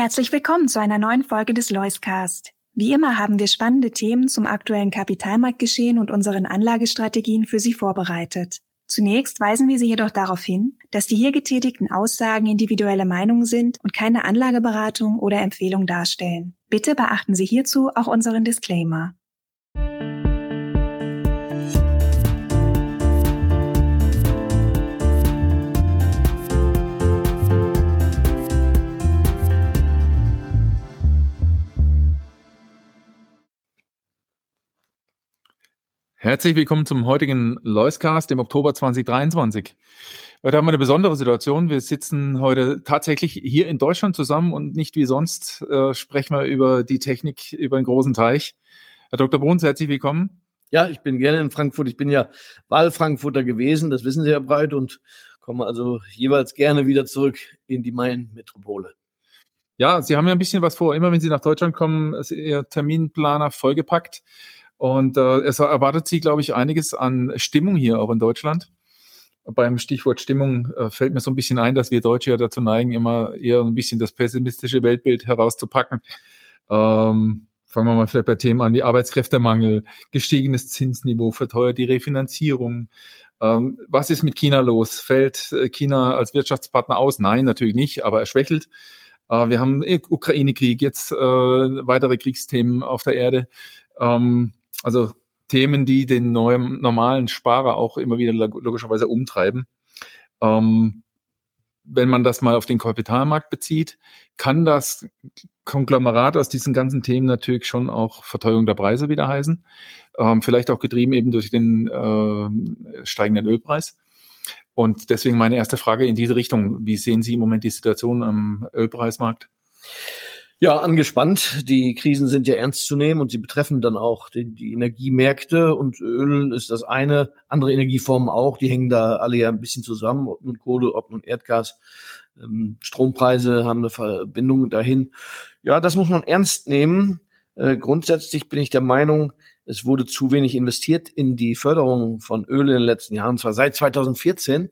Herzlich willkommen zu einer neuen Folge des Loiscast. Wie immer haben wir spannende Themen zum aktuellen Kapitalmarktgeschehen und unseren Anlagestrategien für Sie vorbereitet. Zunächst weisen wir Sie jedoch darauf hin, dass die hier getätigten Aussagen individuelle Meinungen sind und keine Anlageberatung oder Empfehlung darstellen. Bitte beachten Sie hierzu auch unseren Disclaimer. Herzlich willkommen zum heutigen Loiscast im Oktober 2023. Heute haben wir eine besondere Situation. Wir sitzen heute tatsächlich hier in Deutschland zusammen und nicht wie sonst äh, sprechen wir über die Technik über einen großen Teich. Herr Dr. Bruns, herzlich willkommen. Ja, ich bin gerne in Frankfurt. Ich bin ja Wahlfrankfurter gewesen, das wissen Sie ja breit und komme also jeweils gerne wieder zurück in die Main-Metropole. Ja, Sie haben ja ein bisschen was vor. Immer wenn Sie nach Deutschland kommen, ist Ihr Terminplaner vollgepackt. Und äh, es erwartet sie, glaube ich, einiges an Stimmung hier auch in Deutschland. Beim Stichwort Stimmung äh, fällt mir so ein bisschen ein, dass wir Deutsche ja dazu neigen, immer eher ein bisschen das pessimistische Weltbild herauszupacken. Ähm, fangen wir mal vielleicht bei Themen an wie Arbeitskräftemangel, gestiegenes Zinsniveau, verteuert die Refinanzierung. Ähm, was ist mit China los? Fällt äh, China als Wirtschaftspartner aus? Nein, natürlich nicht, aber er schwächelt. Äh, wir haben Ukraine-Krieg, jetzt äh, weitere Kriegsthemen auf der Erde. Ähm, also Themen, die den neuen, normalen Sparer auch immer wieder logischerweise umtreiben. Ähm, wenn man das mal auf den Kapitalmarkt bezieht, kann das Konglomerat aus diesen ganzen Themen natürlich schon auch Verteuerung der Preise wieder heißen. Ähm, vielleicht auch getrieben eben durch den äh, steigenden Ölpreis. Und deswegen meine erste Frage in diese Richtung. Wie sehen Sie im Moment die Situation am Ölpreismarkt? Ja, angespannt. Die Krisen sind ja ernst zu nehmen und sie betreffen dann auch die, die, Energiemärkte und Öl ist das eine, andere Energieformen auch, die hängen da alle ja ein bisschen zusammen, ob nun Kohle, ob nun Erdgas. Ähm, Strompreise haben eine Verbindung dahin. Ja, das muss man ernst nehmen. Äh, grundsätzlich bin ich der Meinung, es wurde zu wenig investiert in die Förderung von Öl in den letzten Jahren, zwar seit 2014.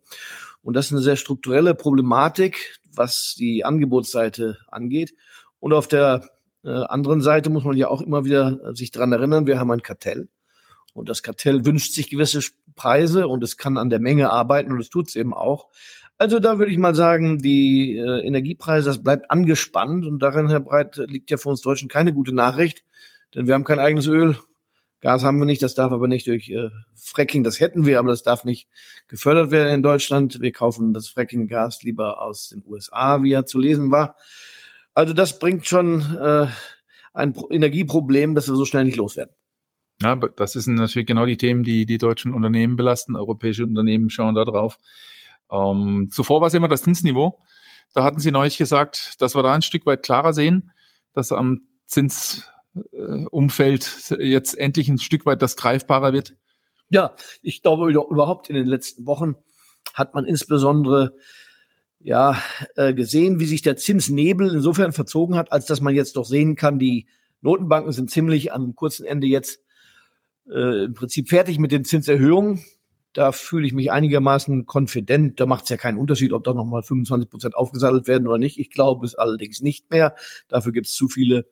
Und das ist eine sehr strukturelle Problematik, was die Angebotsseite angeht. Und auf der äh, anderen Seite muss man ja auch immer wieder äh, sich dran erinnern, wir haben ein Kartell. Und das Kartell wünscht sich gewisse Preise und es kann an der Menge arbeiten und es tut es eben auch. Also da würde ich mal sagen, die äh, Energiepreise, das bleibt angespannt und darin, Herr Breit, liegt ja für uns Deutschen keine gute Nachricht, denn wir haben kein eigenes Öl. Gas haben wir nicht, das darf aber nicht durch äh, Fracking, das hätten wir, aber das darf nicht gefördert werden in Deutschland. Wir kaufen das Fracking-Gas lieber aus den USA, wie er zu lesen war. Also das bringt schon äh, ein Energieproblem, das wir so schnell nicht loswerden. Ja, das sind natürlich genau die Themen, die die deutschen Unternehmen belasten. Europäische Unternehmen schauen da drauf. Ähm, zuvor war es immer das Zinsniveau. Da hatten Sie neulich gesagt, dass wir da ein Stück weit klarer sehen, dass am Zinsumfeld jetzt endlich ein Stück weit das greifbarer wird. Ja, ich glaube überhaupt in den letzten Wochen hat man insbesondere ja, äh, gesehen, wie sich der Zinsnebel insofern verzogen hat, als dass man jetzt doch sehen kann, die Notenbanken sind ziemlich am kurzen Ende jetzt äh, im Prinzip fertig mit den Zinserhöhungen. Da fühle ich mich einigermaßen konfident. Da macht es ja keinen Unterschied, ob da nochmal 25 Prozent aufgesattelt werden oder nicht. Ich glaube es allerdings nicht mehr. Dafür gibt es zu viele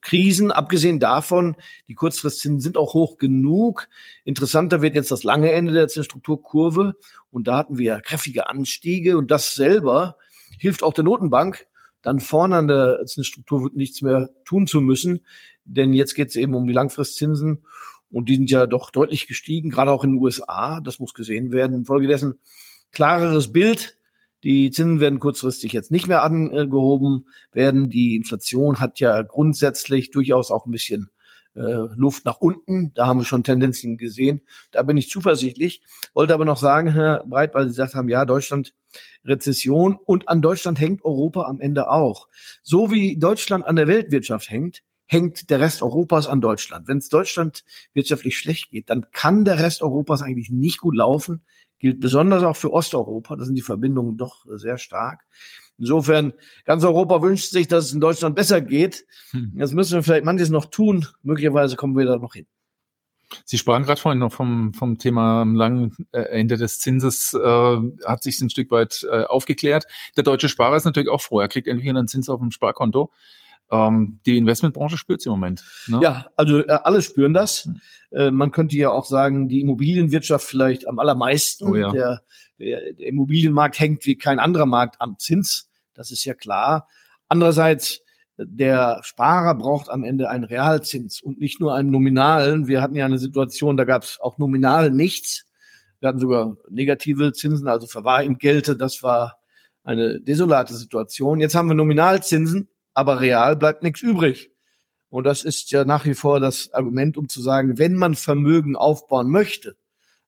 Krisen. Abgesehen davon, die Kurzfristzinsen sind auch hoch genug. Interessanter wird jetzt das lange Ende der Zinsstrukturkurve. Und da hatten wir kräftige Anstiege. Und das selber hilft auch der Notenbank, dann vorne an der Zinsstruktur nichts mehr tun zu müssen. Denn jetzt geht es eben um die Langfristzinsen. Und die sind ja doch deutlich gestiegen, gerade auch in den USA. Das muss gesehen werden. Infolgedessen klareres Bild die Zinsen werden kurzfristig jetzt nicht mehr angehoben werden. Die Inflation hat ja grundsätzlich durchaus auch ein bisschen äh, Luft nach unten. Da haben wir schon Tendenzen gesehen. Da bin ich zuversichtlich. Wollte aber noch sagen, Herr Breit, weil Sie gesagt haben, ja, Deutschland Rezession und an Deutschland hängt Europa am Ende auch. So wie Deutschland an der Weltwirtschaft hängt, hängt der Rest Europas an Deutschland. Wenn es Deutschland wirtschaftlich schlecht geht, dann kann der Rest Europas eigentlich nicht gut laufen gilt besonders auch für Osteuropa. Da sind die Verbindungen doch sehr stark. Insofern, ganz Europa wünscht sich, dass es in Deutschland besser geht. Hm. Jetzt müssen wir vielleicht manches noch tun. Möglicherweise kommen wir da noch hin. Sie sprachen gerade vorhin noch vom, vom Thema langen äh, Ende des Zinses, äh, hat sich ein Stück weit äh, aufgeklärt. Der deutsche Sparer ist natürlich auch froh. Er kriegt endlich einen Zins auf dem Sparkonto. Ähm, die Investmentbranche spürt es im Moment. Ne? Ja, also äh, alle spüren das. Hm. Äh, man könnte ja auch sagen, die Immobilienwirtschaft vielleicht am allermeisten. Oh ja. der, der, der Immobilienmarkt hängt wie kein anderer Markt am Zins. Das ist ja klar. Andererseits der Sparer braucht am Ende einen Realzins und nicht nur einen nominalen. Wir hatten ja eine Situation, da gab es auch nominal nichts. Wir hatten sogar negative Zinsen, also Verwahrentgelte. Das war eine desolate Situation. Jetzt haben wir Nominalzinsen, aber real bleibt nichts übrig. Und das ist ja nach wie vor das Argument, um zu sagen, wenn man Vermögen aufbauen möchte,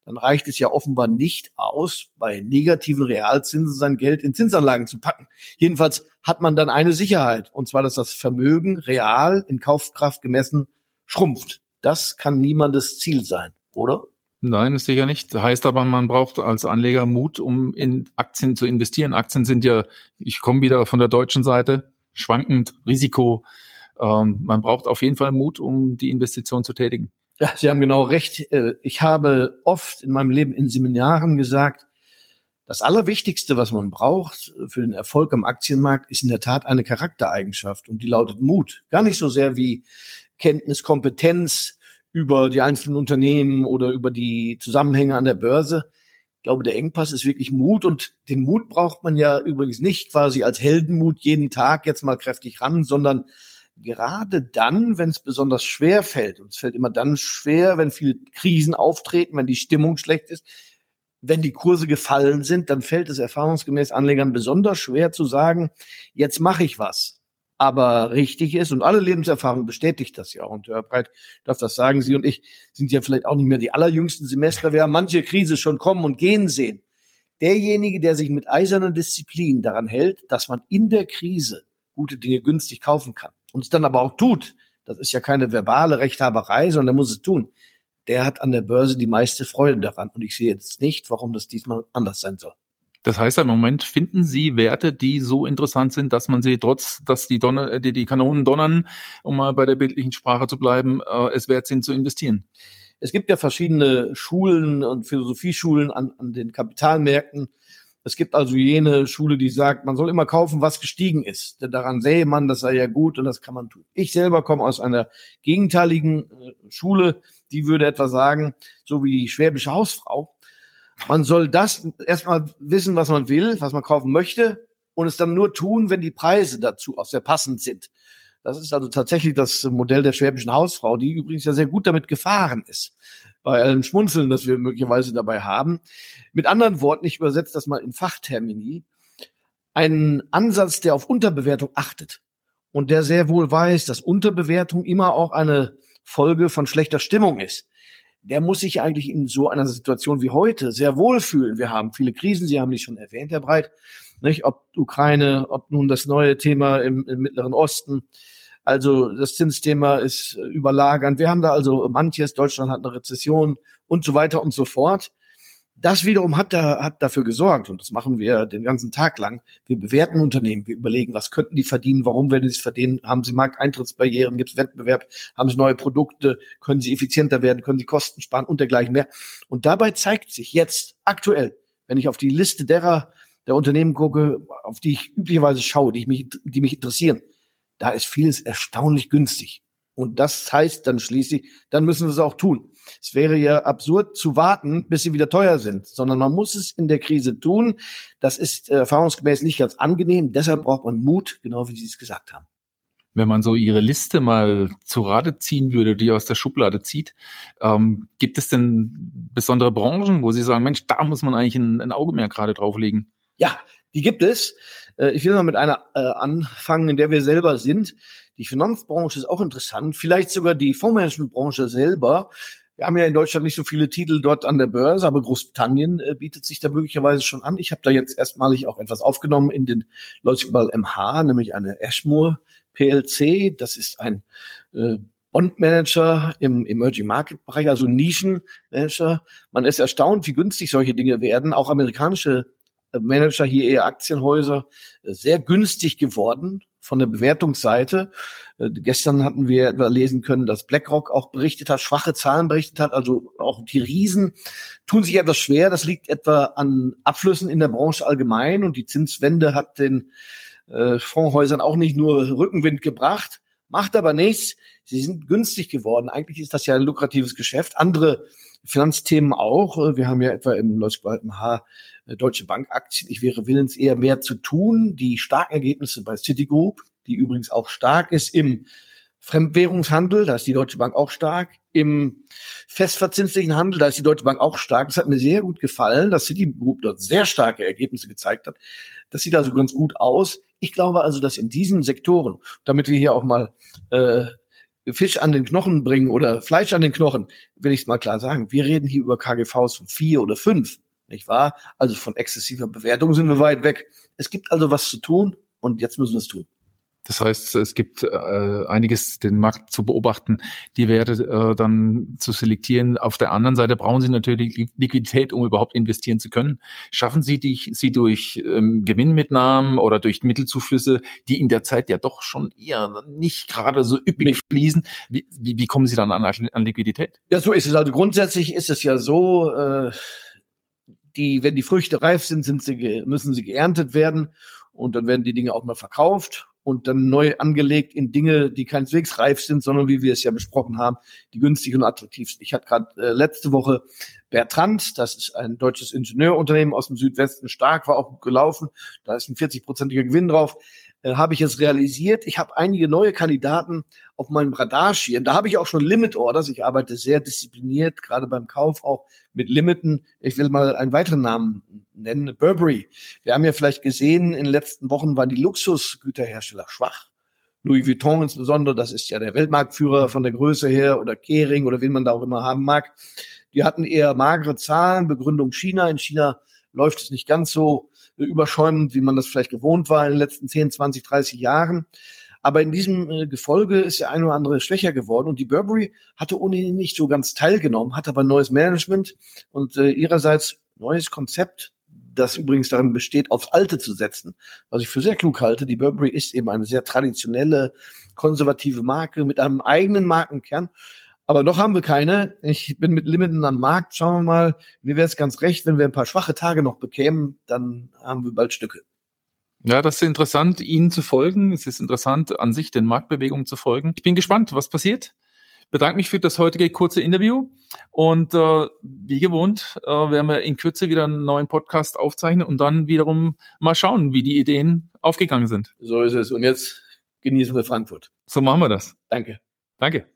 dann reicht es ja offenbar nicht aus, bei negativen Realzinsen sein Geld in Zinsanlagen zu packen. Jedenfalls hat man dann eine Sicherheit, und zwar, dass das Vermögen real in Kaufkraft gemessen schrumpft. Das kann niemandes Ziel sein, oder? Nein, ist sicher nicht. Heißt aber, man braucht als Anleger Mut, um in Aktien zu investieren. Aktien sind ja, ich komme wieder von der deutschen Seite, schwankend, Risiko. Ähm, man braucht auf jeden Fall Mut, um die Investition zu tätigen. Ja, Sie haben genau recht. Äh, ich habe oft in meinem Leben in Seminaren gesagt, das Allerwichtigste, was man braucht für den Erfolg am Aktienmarkt, ist in der Tat eine Charaktereigenschaft und die lautet Mut. Gar nicht so sehr wie Kenntnis, Kompetenz über die einzelnen Unternehmen oder über die Zusammenhänge an der Börse. Ich glaube, der Engpass ist wirklich Mut und den Mut braucht man ja übrigens nicht quasi als Heldenmut jeden Tag jetzt mal kräftig ran, sondern gerade dann, wenn es besonders schwer fällt, und es fällt immer dann schwer, wenn viele Krisen auftreten, wenn die Stimmung schlecht ist, wenn die Kurse gefallen sind, dann fällt es erfahrungsgemäß Anlegern besonders schwer zu sagen, jetzt mache ich was. Aber richtig ist, und alle Lebenserfahrung bestätigt das ja. Und Herr Breit darf das sagen, Sie und ich sind ja vielleicht auch nicht mehr die allerjüngsten Semester. Wir haben manche Krise schon kommen und gehen sehen. Derjenige, der sich mit eiserner Disziplin daran hält, dass man in der Krise gute Dinge günstig kaufen kann, und es dann aber auch tut, das ist ja keine verbale Rechthaberei, sondern er muss es tun, der hat an der Börse die meiste Freude daran. Und ich sehe jetzt nicht, warum das diesmal anders sein soll. Das heißt, im Moment finden Sie Werte, die so interessant sind, dass man sie trotz, dass die, Donner, äh, die, die Kanonen donnern, um mal bei der bildlichen Sprache zu bleiben, äh, es wert sind zu investieren. Es gibt ja verschiedene Schulen und Philosophieschulen an, an den Kapitalmärkten. Es gibt also jene Schule, die sagt, man soll immer kaufen, was gestiegen ist. Denn daran sähe man, das sei ja gut und das kann man tun. Ich selber komme aus einer gegenteiligen äh, Schule, die würde etwa sagen, so wie die schwäbische Hausfrau, man soll das erstmal wissen, was man will, was man kaufen möchte und es dann nur tun, wenn die Preise dazu auch sehr passend sind. Das ist also tatsächlich das Modell der schwäbischen Hausfrau, die übrigens ja sehr gut damit gefahren ist bei allem Schmunzeln, das wir möglicherweise dabei haben. Mit anderen Worten, ich übersetze das mal in Fachtermini, einen Ansatz, der auf Unterbewertung achtet und der sehr wohl weiß, dass Unterbewertung immer auch eine Folge von schlechter Stimmung ist. Der muss sich eigentlich in so einer Situation wie heute sehr wohl fühlen. Wir haben viele Krisen, Sie haben die schon erwähnt, Herr Breit, nicht? ob Ukraine, ob nun das neue Thema im, im Mittleren Osten, also das Zinsthema ist überlagernd. Wir haben da also manches, Deutschland hat eine Rezession und so weiter und so fort. Das wiederum hat, da, hat dafür gesorgt, und das machen wir den ganzen Tag lang. Wir bewerten Unternehmen, wir überlegen, was könnten die verdienen, warum werden sie es verdienen, haben sie Markteintrittsbarrieren, gibt es Wettbewerb, haben sie neue Produkte, können sie effizienter werden, können sie Kosten sparen und dergleichen mehr. Und dabei zeigt sich jetzt aktuell, wenn ich auf die Liste derer der Unternehmen gucke, auf die ich üblicherweise schaue, die, mich, die mich interessieren, da ist vieles erstaunlich günstig. Und das heißt dann schließlich, dann müssen wir es auch tun. Es wäre ja absurd zu warten, bis sie wieder teuer sind, sondern man muss es in der Krise tun. Das ist äh, erfahrungsgemäß nicht ganz angenehm. Deshalb braucht man Mut, genau wie Sie es gesagt haben. Wenn man so Ihre Liste mal zu Rate ziehen würde, die aus der Schublade zieht, ähm, gibt es denn besondere Branchen, wo Sie sagen, Mensch, da muss man eigentlich ein, ein Auge mehr gerade drauflegen? Ja, die gibt es. Äh, ich will mal mit einer äh, anfangen, in der wir selber sind. Die Finanzbranche ist auch interessant, vielleicht sogar die Fondsmanagementbranche selber. Wir haben ja in Deutschland nicht so viele Titel dort an der Börse, aber Großbritannien äh, bietet sich da möglicherweise schon an. Ich habe da jetzt erstmalig auch etwas aufgenommen in den Leuchtball MH, nämlich eine Ashmore PLC. Das ist ein äh, Bondmanager im Emerging Market Bereich, also Nischenmanager. Man ist erstaunt, wie günstig solche Dinge werden. Auch amerikanische Manager hier eher Aktienhäuser, äh, sehr günstig geworden. Von der Bewertungsseite. Äh, gestern hatten wir etwa lesen können, dass BlackRock auch berichtet hat, schwache Zahlen berichtet hat. Also auch die Riesen tun sich etwas schwer. Das liegt etwa an Abflüssen in der Branche allgemein und die Zinswende hat den äh, Fondshäusern auch nicht nur Rückenwind gebracht, macht aber nichts. Sie sind günstig geworden. Eigentlich ist das ja ein lukratives Geschäft. Andere Finanzthemen auch. Äh, wir haben ja etwa im Leuchtspalten H Deutsche Bank Aktien. Ich wäre willens eher mehr zu tun. Die starken Ergebnisse bei Citigroup, die übrigens auch stark ist im Fremdwährungshandel, da ist die Deutsche Bank auch stark. Im festverzinslichen Handel, da ist die Deutsche Bank auch stark. Das hat mir sehr gut gefallen, dass Citigroup dort sehr starke Ergebnisse gezeigt hat. Das sieht also ganz gut aus. Ich glaube also, dass in diesen Sektoren, damit wir hier auch mal äh, Fisch an den Knochen bringen oder Fleisch an den Knochen, will ich es mal klar sagen. Wir reden hier über KGVs von vier oder fünf, nicht wahr? Also von exzessiver Bewertung sind wir weit weg. Es gibt also was zu tun und jetzt müssen wir es tun. Das heißt, es gibt äh, einiges, den Markt zu beobachten, die Werte äh, dann zu selektieren. Auf der anderen Seite brauchen Sie natürlich Liquidität, um überhaupt investieren zu können. Schaffen Sie die, sie durch ähm, Gewinnmitnahmen oder durch Mittelzuflüsse, die in der Zeit ja doch schon eher nicht gerade so üppig fließen. Wie, wie, wie kommen Sie dann an, an Liquidität? Ja, so ist es. Also grundsätzlich ist es ja so, äh, die, wenn die Früchte reif sind, sind sie, müssen sie geerntet werden und dann werden die Dinge auch mal verkauft und dann neu angelegt in Dinge, die keineswegs reif sind, sondern wie wir es ja besprochen haben, die günstig und attraktiv sind. Ich hatte gerade äh, letzte Woche Bertrand, das ist ein deutsches Ingenieurunternehmen aus dem Südwesten, stark, war auch gut gelaufen, da ist ein 40-prozentiger Gewinn drauf äh, habe ich jetzt realisiert. Ich habe einige neue Kandidaten auf meinem Radar schieren. Da habe ich auch schon Limit Orders. Ich arbeite sehr diszipliniert, gerade beim Kauf auch mit Limiten. Ich will mal einen weiteren Namen nennen, Burberry. Wir haben ja vielleicht gesehen, in den letzten Wochen waren die Luxusgüterhersteller schwach. Louis Vuitton insbesondere, das ist ja der Weltmarktführer von der Größe her, oder Kering oder wen man da auch immer haben mag. Die hatten eher magere Zahlen, Begründung China. In China läuft es nicht ganz so überschäumend, wie man das vielleicht gewohnt war in den letzten 10, 20, 30 Jahren. Aber in diesem äh, Gefolge ist der eine oder andere schwächer geworden und die Burberry hatte ohnehin nicht so ganz teilgenommen, hat aber neues Management und äh, ihrerseits neues Konzept, das übrigens darin besteht, aufs Alte zu setzen. Was ich für sehr klug halte, die Burberry ist eben eine sehr traditionelle, konservative Marke mit einem eigenen Markenkern. Aber noch haben wir keine. Ich bin mit Limiten am Markt. Schauen wir mal. Mir wäre es ganz recht, wenn wir ein paar schwache Tage noch bekämen, dann haben wir bald Stücke. Ja, das ist interessant, Ihnen zu folgen. Es ist interessant, an sich den Marktbewegungen zu folgen. Ich bin gespannt, was passiert. Bedanke mich für das heutige kurze Interview und äh, wie gewohnt äh, werden wir in Kürze wieder einen neuen Podcast aufzeichnen und dann wiederum mal schauen, wie die Ideen aufgegangen sind. So ist es. Und jetzt genießen wir Frankfurt. So machen wir das. Danke. Danke.